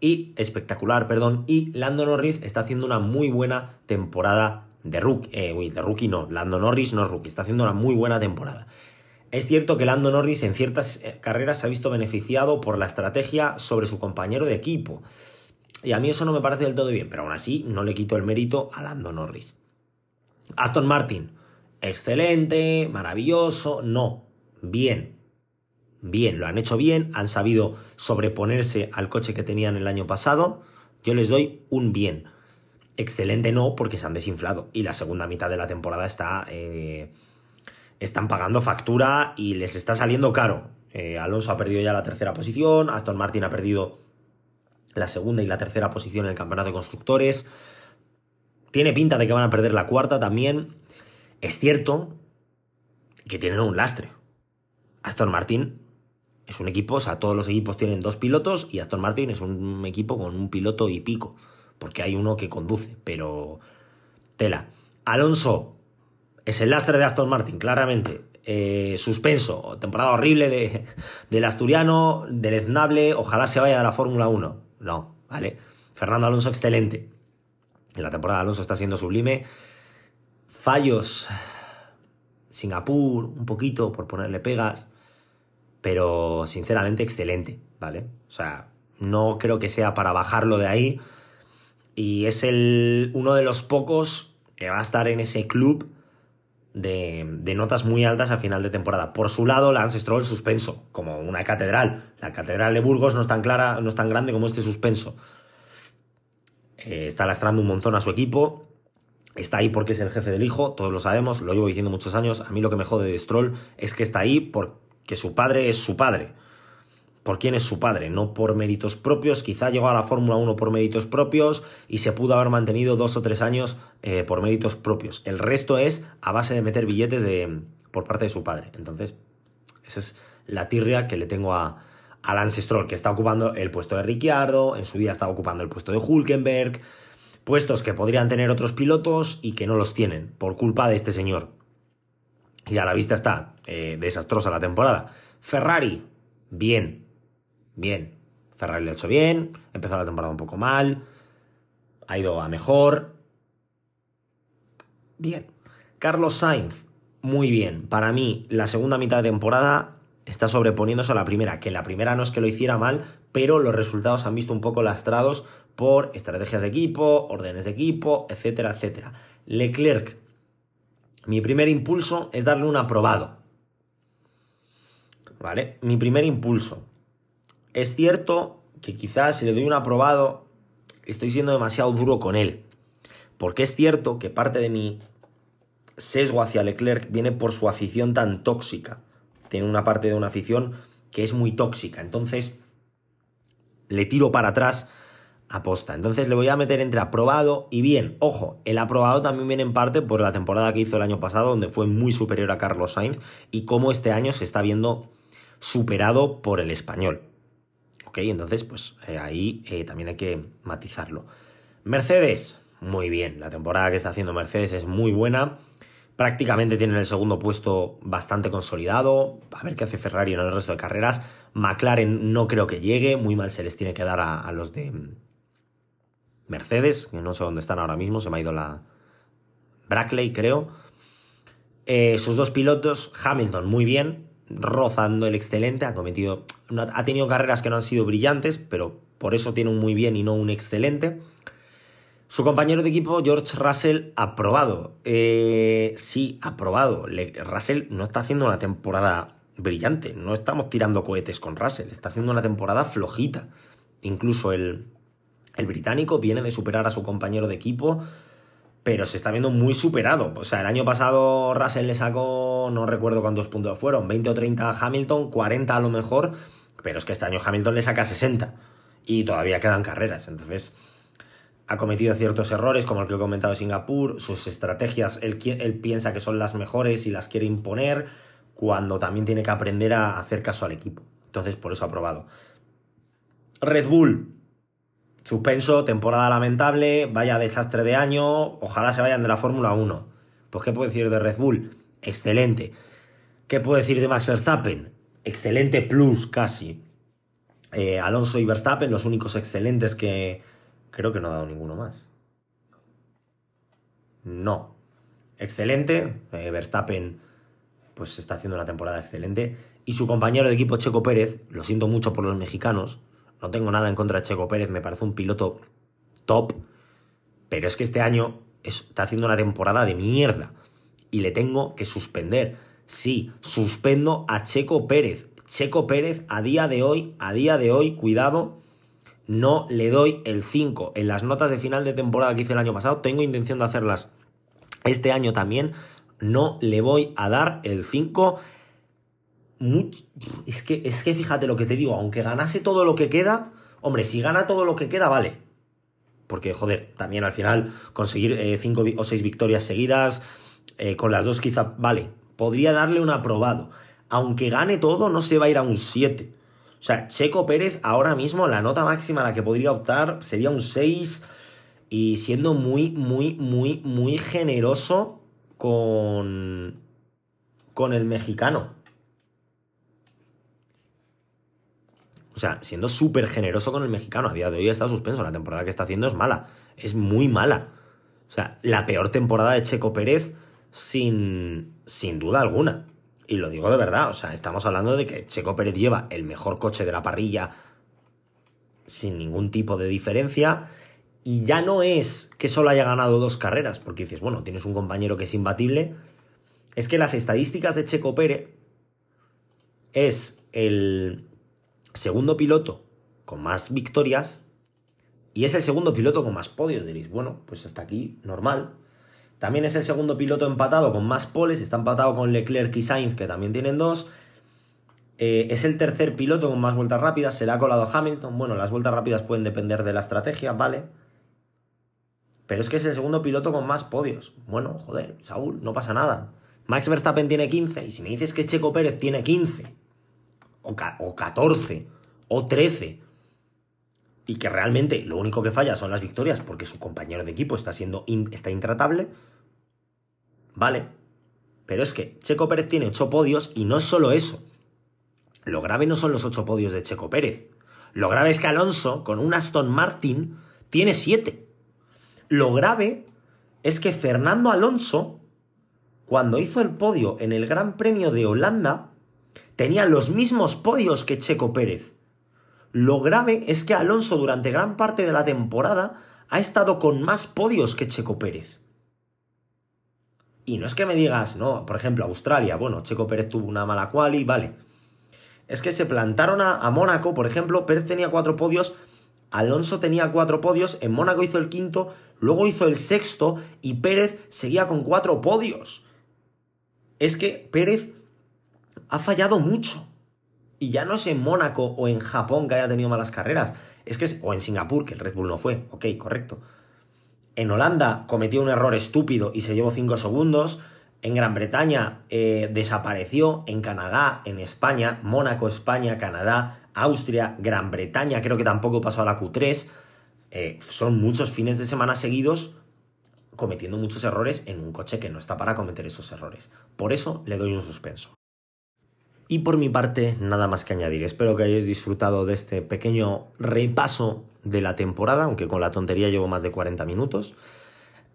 y espectacular, perdón, y Lando Norris está haciendo una muy buena temporada de rookie, eh, de rookie no, Lando Norris no es rookie, está haciendo una muy buena temporada. Es cierto que Lando Norris en ciertas eh, carreras se ha visto beneficiado por la estrategia sobre su compañero de equipo. Y a mí eso no me parece del todo bien, pero aún así no le quito el mérito a Lando Norris. Aston Martin, excelente, maravilloso, no, bien. Bien, lo han hecho bien, han sabido sobreponerse al coche que tenían el año pasado. Yo les doy un bien. Excelente no, porque se han desinflado. Y la segunda mitad de la temporada está. Eh, están pagando factura y les está saliendo caro. Eh, Alonso ha perdido ya la tercera posición. Aston Martin ha perdido la segunda y la tercera posición en el campeonato de constructores. Tiene pinta de que van a perder la cuarta también. Es cierto que tienen un lastre. Aston Martin es un equipo, o sea, todos los equipos tienen dos pilotos y Aston Martin es un equipo con un piloto y pico porque hay uno que conduce, pero tela. Alonso es el lastre de Aston Martin, claramente. Eh, suspenso, temporada horrible de, del asturiano, del Eznable, ojalá se vaya de la Fórmula 1. No, ¿vale? Fernando Alonso, excelente. En la temporada de Alonso está siendo sublime. Fallos, Singapur, un poquito por ponerle pegas, pero sinceramente excelente, ¿vale? O sea, no creo que sea para bajarlo de ahí y es el, uno de los pocos que va a estar en ese club de, notas muy altas a final de temporada. Por su lado, Lance Stroll suspenso, como una catedral. La catedral de Burgos no es tan clara, no es tan grande como este suspenso. Eh, está lastrando un montón a su equipo. Está ahí porque es el jefe del hijo, todos lo sabemos, lo llevo diciendo muchos años. A mí lo que me jode de Stroll es que está ahí porque su padre es su padre por quién es su padre, no por méritos propios. Quizá llegó a la Fórmula 1 por méritos propios y se pudo haber mantenido dos o tres años eh, por méritos propios. El resto es a base de meter billetes de, por parte de su padre. Entonces, esa es la tirria que le tengo a, a Lance Stroll, que está ocupando el puesto de Ricciardo, en su día estaba ocupando el puesto de Hulkenberg, puestos que podrían tener otros pilotos y que no los tienen por culpa de este señor. Y a la vista está eh, desastrosa la temporada. Ferrari, bien, bien. Ferrari lo ha hecho bien, empezó la temporada un poco mal, ha ido a mejor. Bien. Carlos Sainz, muy bien. Para mí, la segunda mitad de temporada está sobreponiéndose a la primera, que la primera no es que lo hiciera mal, pero los resultados han visto un poco lastrados por estrategias de equipo, órdenes de equipo, etcétera, etcétera. Leclerc, mi primer impulso es darle un aprobado. ¿Vale? Mi primer impulso. Es cierto que quizás si le doy un aprobado, estoy siendo demasiado duro con él. Porque es cierto que parte de mi sesgo hacia Leclerc viene por su afición tan tóxica. Tiene una parte de una afición que es muy tóxica. Entonces, le tiro para atrás a posta. Entonces le voy a meter entre aprobado y bien. Ojo, el aprobado también viene en parte por la temporada que hizo el año pasado, donde fue muy superior a Carlos Sainz, y cómo este año se está viendo superado por el español. ¿Ok? Entonces, pues eh, ahí eh, también hay que matizarlo. Mercedes, muy bien. La temporada que está haciendo Mercedes es muy buena. prácticamente tienen el segundo puesto bastante consolidado. A ver qué hace Ferrari en el resto de carreras. McLaren no creo que llegue, muy mal se les tiene que dar a, los de Mercedes, que no sé dónde están ahora mismo, se me ha ido la Brackley, creo. Eh, sus dos pilotos, Hamilton muy bien, rozando el excelente, ha cometido, ha tenido carreras que no han sido brillantes, pero por eso tiene un muy bien y no un excelente. Su compañero de equipo, George Russell, aprobado. Eh, sí, aprobado. Russell no está haciendo una temporada brillante. No estamos tirando cohetes con Russell. Está haciendo una temporada flojita. Incluso el, el británico viene de superar a su compañero de equipo, pero se está viendo muy superado. O sea, el año pasado Russell le sacó, no recuerdo cuántos puntos fueron, 20 o 30 a Hamilton, 40 a lo mejor, pero es que este año Hamilton le saca 60 y todavía quedan carreras. Entonces ha cometido ciertos errores, como el que he comentado Singapur, sus estrategias, él, él, piensa que son las mejores y las quiere imponer, cuando también tiene que aprender a hacer caso al equipo. Entonces, por eso ha probado. Red Bull, suspenso, temporada lamentable, vaya desastre de año, ojalá se vayan de la Fórmula 1. Pues, ¿qué puedo decir de Red Bull? Excelente. ¿Qué puedo decir de Max Verstappen? Excelente plus, casi. Eh, Alonso y Verstappen, los únicos excelentes que, Creo que no ha dado ninguno más. No. Excelente. Eh, Verstappen pues está haciendo una temporada excelente. Y su compañero de equipo Checo Pérez, lo siento mucho por los mexicanos, no tengo nada en contra de Checo Pérez, me parece un piloto top, pero es que este año está haciendo una temporada de mierda y le tengo que suspender. Sí, suspendo a Checo Pérez. Checo Pérez a día de hoy, a día de hoy, cuidado, no le doy el 5. En las notas de final de temporada que hice el año pasado, tengo intención de hacerlas este año también. No le voy a dar el 5. Es que, es que fíjate lo que te digo, aunque ganase todo lo que queda, hombre, si gana todo lo que queda, vale. Porque, joder, también al final conseguir 5 eh, o 6 victorias seguidas, eh, con las dos quizá, vale, podría darle un aprobado. Aunque gane todo, no se va a ir a un 7. O sea, Checo Pérez ahora mismo la nota máxima a la que podría optar sería un 6 y siendo muy, muy, muy, muy generoso con, con el mexicano. O sea, siendo súper generoso con el mexicano. A día de hoy está suspenso. La temporada que está haciendo es mala. Es muy mala. O sea, la peor temporada de Checo Pérez sin, sin duda alguna. Y lo digo de verdad, o sea, estamos hablando de que Checo Pérez lleva el mejor coche de la parrilla sin ningún tipo de diferencia. Y ya no es que solo haya ganado dos carreras, porque dices, bueno, tienes un compañero que es imbatible. Es que las estadísticas de Checo Pérez es el segundo piloto con más victorias y es el segundo piloto con más podios. Diréis, bueno, pues hasta aquí, normal. También es el segundo piloto empatado con más poles, está empatado con Leclerc y Sainz, que también tienen dos. Eh, es el tercer piloto con más vueltas rápidas, se le ha colado a Hamilton. Bueno, las vueltas rápidas pueden depender de la estrategia, ¿vale? Pero es que es el segundo piloto con más podios. Bueno, joder, Saúl, no pasa nada. Max Verstappen tiene 15, y si me dices que Checo Pérez tiene 15, o, o 14, o 13, y que realmente lo único que falla son las victorias porque su compañero de equipo está siendo está intratable, vale. Pero es que Checo Pérez tiene 8 podios y no es solo eso. Lo grave no son los 8 podios de Checo Pérez. Lo grave es que Alonso, con un Aston Martin, tiene 7. Lo grave es que Fernando Alonso, cuando hizo el podio en el Gran Premio de Holanda, tenía los mismos podios que Checo Pérez. Lo grave es que Alonso durante gran parte de la temporada ha estado con más podios que Checo Pérez. Y no es que me digas, no, por ejemplo, Australia, bueno, Checo Pérez tuvo una mala quali, vale. Es que se plantaron a, a Mónaco, por ejemplo, Pérez tenía cuatro podios, Alonso tenía cuatro podios, en Mónaco hizo el quinto, luego hizo el sexto y Pérez seguía con cuatro podios. Es que Pérez ha fallado mucho. Y ya no es en Mónaco o en Japón que haya tenido malas carreras, es que es, o en Singapur, que el Red Bull no fue, ok, correcto. En Holanda cometió un error estúpido y se llevó 5 segundos. En Gran Bretaña eh, desapareció. En Canadá, en España, Mónaco, España, Canadá, Austria, Gran Bretaña, creo que tampoco pasó a la Q3. Eh, son muchos fines de semana seguidos cometiendo muchos errores en un coche que no está para cometer esos errores. Por eso le doy un suspenso. Y por mi parte, nada más que añadir. Espero que hayáis disfrutado de este pequeño repaso de la temporada, aunque con la tontería llevo más de 40 minutos.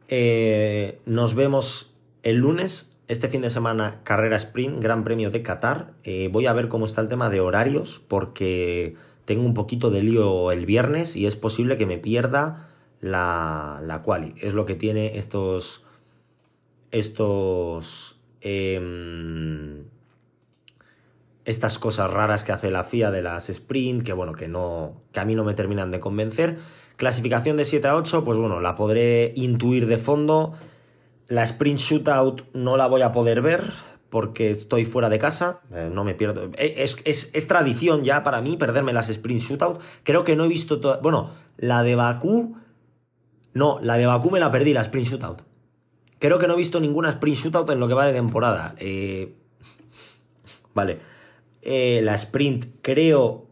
Eh, nos vemos el lunes. Este fin de semana, carrera sprint, Gran Premio de Qatar. Eh, voy a ver cómo está el tema de horarios, porque tengo un poquito de lío el viernes y es posible que me pierda la, la quali. Es lo que tiene estos. Estos. Em, estas cosas raras que hace la FIA de las sprint, que bueno, que no, que a mí no me terminan de convencer. Clasificación de 7 a 8, pues bueno, la podré intuir de fondo. La sprint shootout no la voy a poder ver porque estoy fuera de casa, eh, no me pierdo. Eh, es, es, tradición ya para mí perderme las sprint shootout. Creo que no he visto toda... Bueno, la de Bakú... No, la de Bakú me la perdí, la sprint shootout. Creo que no he visto ninguna sprint shootout en lo que va de temporada. Eh... Vale. Eh, la sprint creo,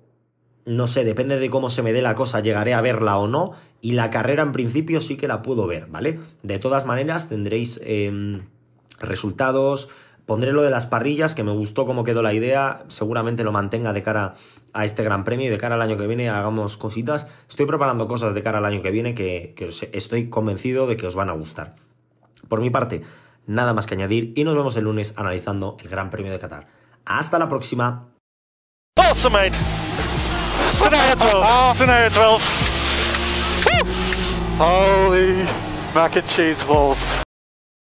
no sé, depende de cómo se me dé la cosa, llegaré a verla o no. Y la carrera en principio sí que la puedo ver, ¿vale? De todas maneras tendréis em, resultados. Pondré lo de las parrillas, que me gustó cómo quedó la idea. Seguramente lo mantenga de cara a este gran premio y de cara al año que viene hagamos cositas. Estoy preparando cosas de cara al año que viene que, que estoy convencido de que os van a gustar. Por mi parte, nada más que añadir y nos vemos el lunes analizando el Gran Premio de Qatar. Hasta la próxima. Awesome, mate. Scenario 12. Scenario 12. Holy mac and cheese balls.